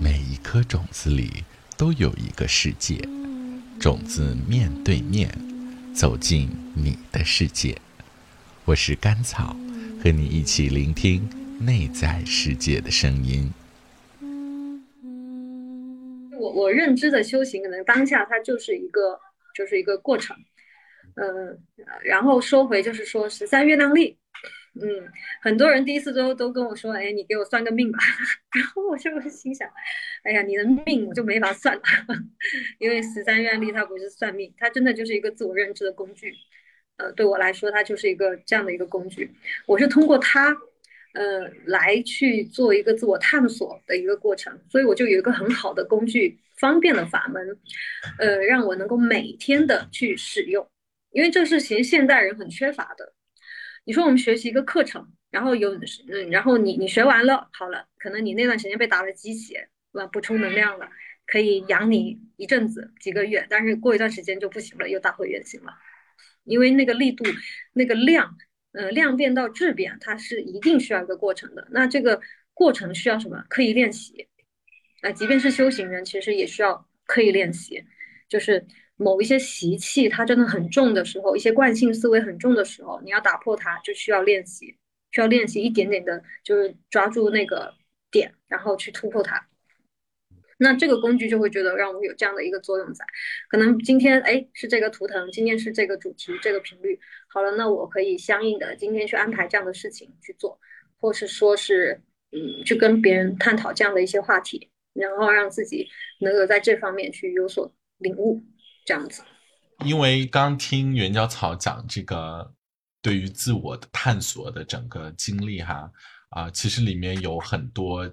每一颗种子里都有一个世界，种子面对面走进你的世界。我是甘草，和你一起聆听内在世界的声音。我我认知的修行，可能当下它就是一个就是一个过程。嗯，然后说回就是说十三月亮历，嗯，很多人第一次都都跟我说，哎，你给我算个命吧。然后我就会心想，哎呀，你的命我就没法算了，因为十三愿力它不是算命，它真的就是一个自我认知的工具。呃，对我来说，它就是一个这样的一个工具。我是通过它，呃，来去做一个自我探索的一个过程，所以我就有一个很好的工具，方便的法门，呃，让我能够每天的去使用。因为这是其实现代人很缺乏的。你说我们学习一个课程，然后有嗯，然后你你学完了，好了，可能你那段时间被打了鸡血，对吧？补充能量了，可以养你一阵子几个月，但是过一段时间就不行了，又打回原形了。因为那个力度、那个量，呃，量变到质变，它是一定需要一个过程的。那这个过程需要什么？刻意练习。啊，即便是修行人，其实也需要刻意练习，就是。某一些习气，它真的很重的时候，一些惯性思维很重的时候，你要打破它，就需要练习，需要练习一点点的，就是抓住那个点，然后去突破它。那这个工具就会觉得让我有这样的一个作用在。可能今天哎是这个图腾，今天是这个主题，这个频率，好了，那我可以相应的今天去安排这样的事情去做，或是说是嗯去跟别人探讨这样的一些话题，然后让自己能够在这方面去有所领悟。这样子，因为刚听元角草讲这个对于自我的探索的整个经历哈啊，其实里面有很多，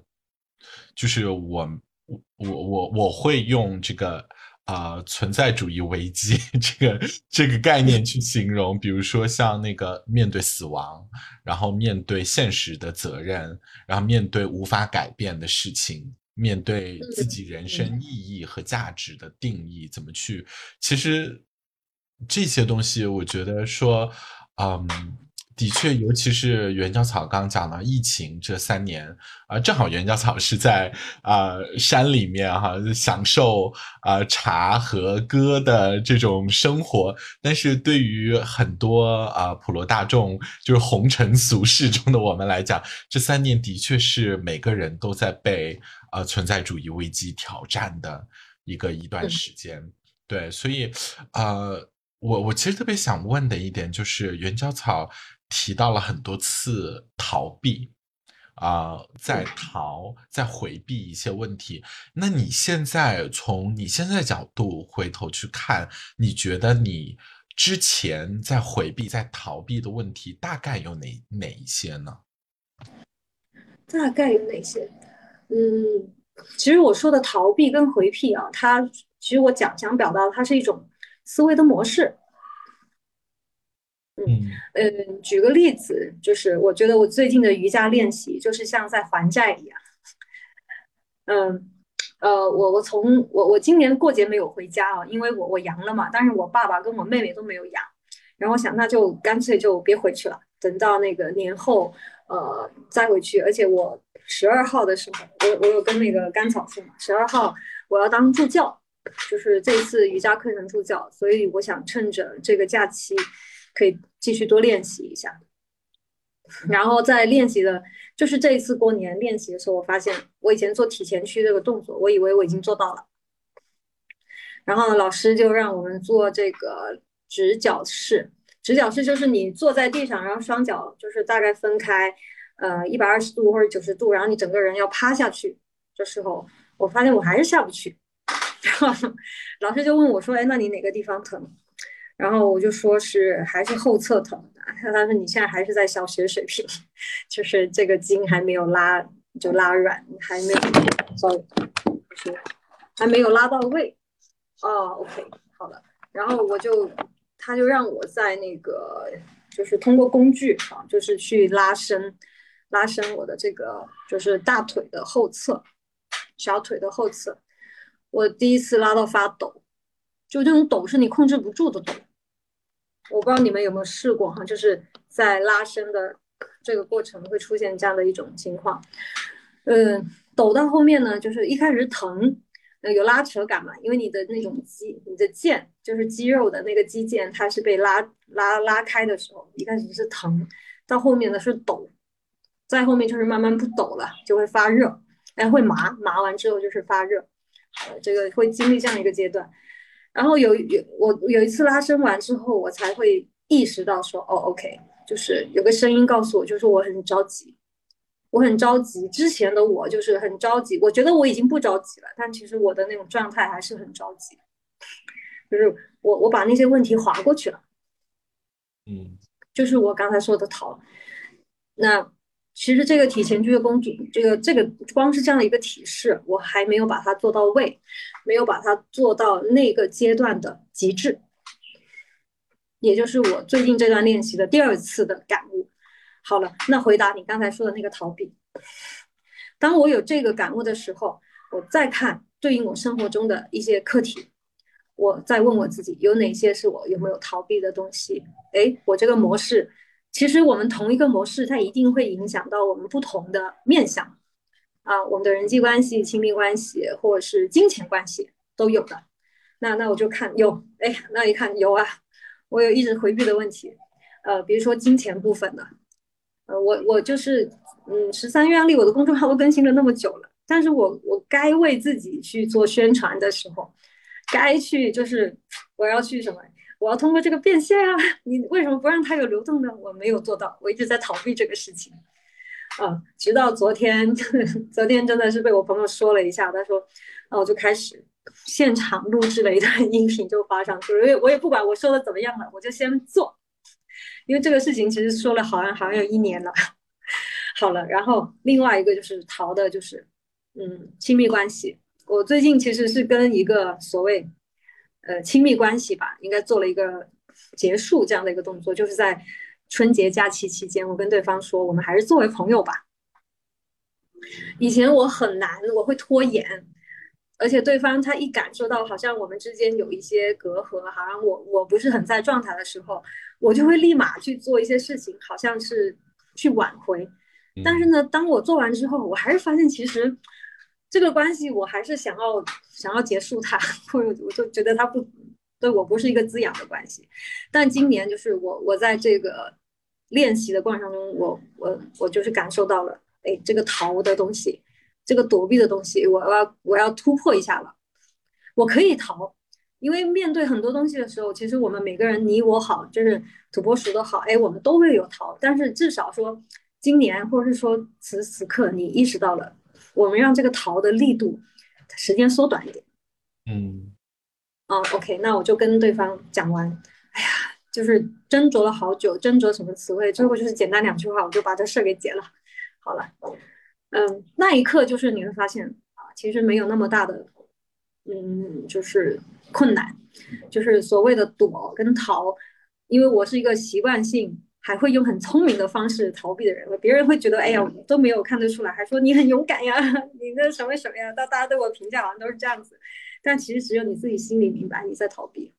就是我我我我我会用这个啊存在主义危机 这个这个概念去形容，比如说像那个面对死亡，然后面对现实的责任，然后面对无法改变的事情。面对自己人生意义和价值的定义，怎么去？其实这些东西，我觉得说，嗯，的确，尤其是袁角草刚讲到疫情这三年啊，正好袁角草是在啊山里面哈，享受啊茶和歌的这种生活。但是对于很多啊普罗大众，就是红尘俗世中的我们来讲，这三年的确是每个人都在被。啊，存在主义危机挑战的一个一段时间，对，所以，呃，我我其实特别想问的一点就是，元角草提到了很多次逃避，啊，在逃，在回避一些问题。那你现在从你现在角度回头去看，你觉得你之前在回避、在逃避的问题大概有哪哪一些呢？大概有哪些？嗯，其实我说的逃避跟回避啊，它其实我讲想表达，它是一种思维的模式。嗯嗯，举个例子，就是我觉得我最近的瑜伽练习就是像在还债一样。嗯呃，我我从我我今年过节没有回家啊，因为我我阳了嘛，但是我爸爸跟我妹妹都没有阳，然后我想那就干脆就别回去了，等到那个年后呃再回去，而且我。十二号的时候，我我有跟那个甘草说嘛，十二号我要当助教，就是这一次瑜伽课程助教，所以我想趁着这个假期，可以继续多练习一下。然后在练习的，就是这一次过年练习的时候，我发现我以前做体前屈这个动作，我以为我已经做到了。然后老师就让我们做这个直角式，直角式就是你坐在地上，然后双脚就是大概分开。呃，一百二十度或者九十度，然后你整个人要趴下去的时候，我发现我还是下不去。然 后老师就问我说：“哎，那你哪个地方疼？”然后我就说是还是后侧疼。他说：“你现在还是在小学水平，就是这个筋还没有拉，就拉软，还没有，sorry，是还没有拉到位。”哦，OK，好了。然后我就，他就让我在那个，就是通过工具啊，就是去拉伸。拉伸我的这个就是大腿的后侧，小腿的后侧。我第一次拉到发抖，就这种抖是你控制不住的抖。我不知道你们有没有试过哈，就是在拉伸的这个过程会出现这样的一种情况。嗯，抖到后面呢，就是一开始疼，有拉扯感嘛，因为你的那种肌，你的腱就是肌肉的那个肌腱，它是被拉拉拉开的时候，一开始是疼，到后面呢是抖，再后面就是慢慢不抖了，就会发热，哎，会麻，麻完之后就是发热，呃，这个会经历这样一个阶段。然后有有我有一次拉伸完之后，我才会意识到说，哦，OK，就是有个声音告诉我，就是我很着急。我很着急，之前的我就是很着急，我觉得我已经不着急了，但其实我的那种状态还是很着急，就是我我把那些问题划过去了，嗯，就是我刚才说的逃。那其实这个体前屈的工作，这个这个光是这样的一个体式，我还没有把它做到位，没有把它做到那个阶段的极致，也就是我最近这段练习的第二次的感悟。好了，那回答你刚才说的那个逃避。当我有这个感悟的时候，我再看对应我生活中的一些课题，我再问我自己有哪些是我有没有逃避的东西？哎，我这个模式，其实我们同一个模式，它一定会影响到我们不同的面相啊，我们的人际关系、亲密关系或者是金钱关系都有的。那那我就看有，哎，那一看有啊，我有一直回避的问题，呃，比如说金钱部分的。呃，我我就是，嗯，十三月案例我的公众号都更新了那么久了，但是我我该为自己去做宣传的时候，该去就是我要去什么，我要通过这个变现啊，你为什么不让它有流动呢？我没有做到，我一直在逃避这个事情，啊，直到昨天，昨天真的是被我朋友说了一下，他说，那我就开始现场录制了一段音频就发上去了，因为我也不管我说的怎么样了，我就先做。因为这个事情其实说了好像好像有一年了，好了，然后另外一个就是逃的，就是嗯亲密关系。我最近其实是跟一个所谓呃亲密关系吧，应该做了一个结束这样的一个动作，就是在春节假期期间，我跟对方说，我们还是作为朋友吧。以前我很难，我会拖延。而且对方他一感受到好像我们之间有一些隔阂，好像我我不是很在状态的时候，我就会立马去做一些事情，好像是去挽回。但是呢，当我做完之后，我还是发现其实这个关系我还是想要想要结束它，或者我就觉得它不对我不是一个滋养的关系。但今年就是我我在这个练习的过程中，我我我就是感受到了，哎，这个逃的东西。这个躲避的东西，我要我要突破一下了。我可以逃，因为面对很多东西的时候，其实我们每个人你我好，就是土拨鼠都好，哎，我们都会有逃。但是至少说，今年或者是说此此刻，你意识到了，我们让这个逃的力度时间缩短一点。嗯，啊，OK，那我就跟对方讲完。哎呀，就是斟酌了好久，斟酌什么词汇，最后就是简单两句话，我就把这事儿给结了。好了。嗯，那一刻就是你会发现啊，其实没有那么大的，嗯，就是困难，就是所谓的躲跟逃，因为我是一个习惯性还会用很聪明的方式逃避的人，别人会觉得哎呀都没有看得出来，还说你很勇敢呀，你那什么什么呀，大大家对我评价好像都是这样子，但其实只有你自己心里明白你在逃避。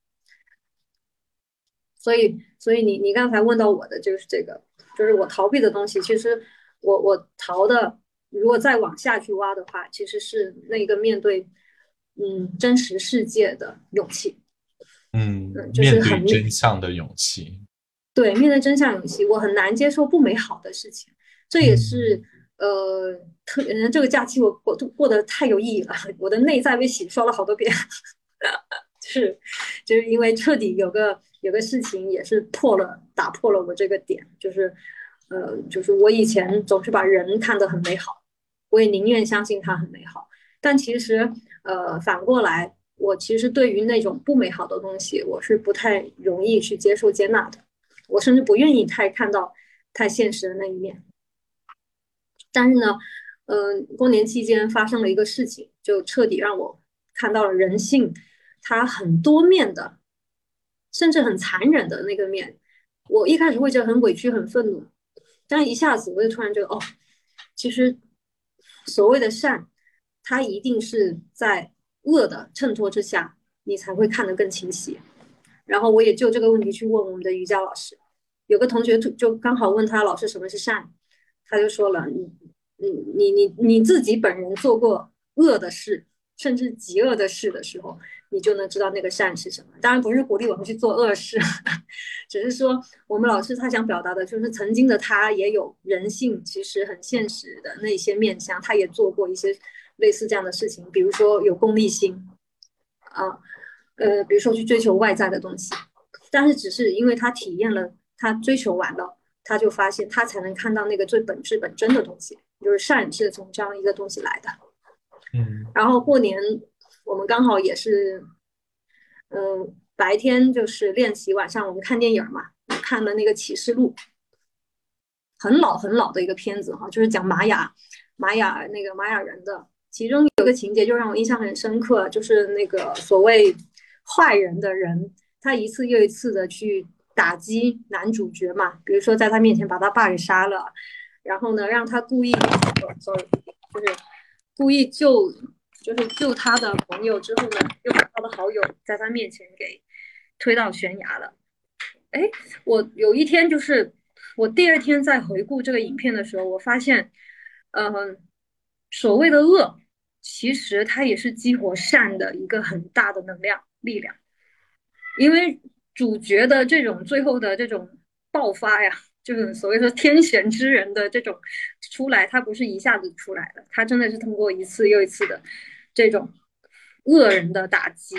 所以，所以你你刚才问到我的就是这个，就是我逃避的东西，其实我我逃的。如果再往下去挖的话，其实是那个面对，嗯，真实世界的勇气，嗯，就是面对真相的勇气，对，面对真相勇气，我很难接受不美好的事情，这也是呃，特嗯，这个假期我过过得太有意义了，我的内在被洗刷了好多遍，是，就是因为彻底有个有个事情也是破了，打破了我这个点，就是。呃，就是我以前总是把人看得很美好，我也宁愿相信他很美好。但其实，呃，反过来，我其实对于那种不美好的东西，我是不太容易去接受接纳的。我甚至不愿意太看到太现实的那一面。但是呢，嗯，过年期间发生了一个事情，就彻底让我看到了人性它很多面的，甚至很残忍的那个面。我一开始会觉得很委屈、很愤怒。但一下子我就突然觉得，哦，其实所谓的善，它一定是在恶的衬托之下，你才会看得更清晰。然后我也就这个问题去问我们的瑜伽老师，有个同学就就刚好问他老师什么是善，他就说了，你你你你你自己本人做过恶的事，甚至极恶的事的时候，你就能知道那个善是什么。当然不是鼓励我们去做恶事，只是说我们老师他想表达的就是曾经的他也有人性，其实很现实的那些面相，他也做过一些类似这样的事情，比如说有功利心啊，比如说去追求外在的东西，但是只是因为他体验了。他追求完了，他就发现他才能看到那个最本质本真的东西，就是善是从这样一个东西来的。嗯，然后过年我们刚好也是，嗯，白天就是练习，晚上我们看电影嘛，看了那个《启示录》，很老很老的一个片子哈，就是讲玛雅玛雅那个玛雅人的，其中有个情节就让我印象很深刻，就是那个所谓坏人的人，他一次又一次的去。打击男主角嘛，比如说在他面前把他爸给杀了，然后呢让他故意，sorry，就是故意救，就是救他的朋友之后呢，又把他的好友在他面前给推到悬崖了。哎，我有一天就是我第二天在回顾这个影片的时候，我发现，嗯，所谓的恶，其实它也是激活善的一个很大的能量力量，因为。主角的这种最后的这种爆发呀，就是所谓说天选之人的这种出来，他不是一下子出来的，他真的是通过一次又一次的这种恶人的打击，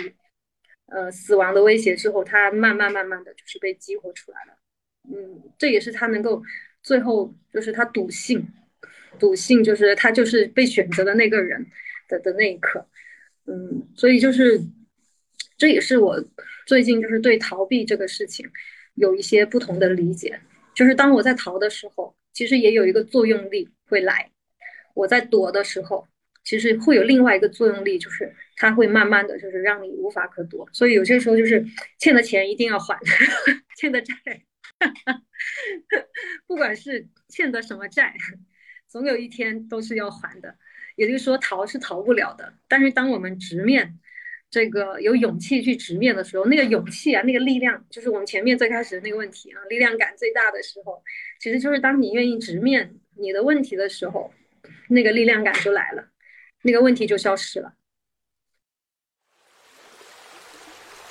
呃，死亡的威胁之后，他慢慢慢慢的就是被激活出来了。嗯，这也是他能够最后就是他笃信，笃信就是他就是被选择的那个人的的那一刻。嗯，所以就是这也是我。最近就是对逃避这个事情有一些不同的理解，就是当我在逃的时候，其实也有一个作用力会来；我在躲的时候，其实会有另外一个作用力，就是它会慢慢的就是让你无法可躲。所以有些时候就是欠的钱一定要还，欠的债，不管是欠的什么债，总有一天都是要还的。也就是说，逃是逃不了的，但是当我们直面。这个有勇气去直面的时候，那个勇气啊，那个力量，就是我们前面最开始的那个问题啊，力量感最大的时候，其实就是当你愿意直面你的问题的时候，那个力量感就来了，那个问题就消失了。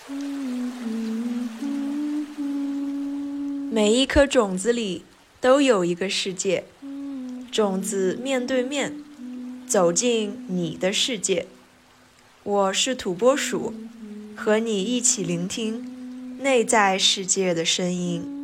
每一颗种子里都有一个世界，种子面对面走进你的世界。我是土拨鼠，和你一起聆听内在世界的声音。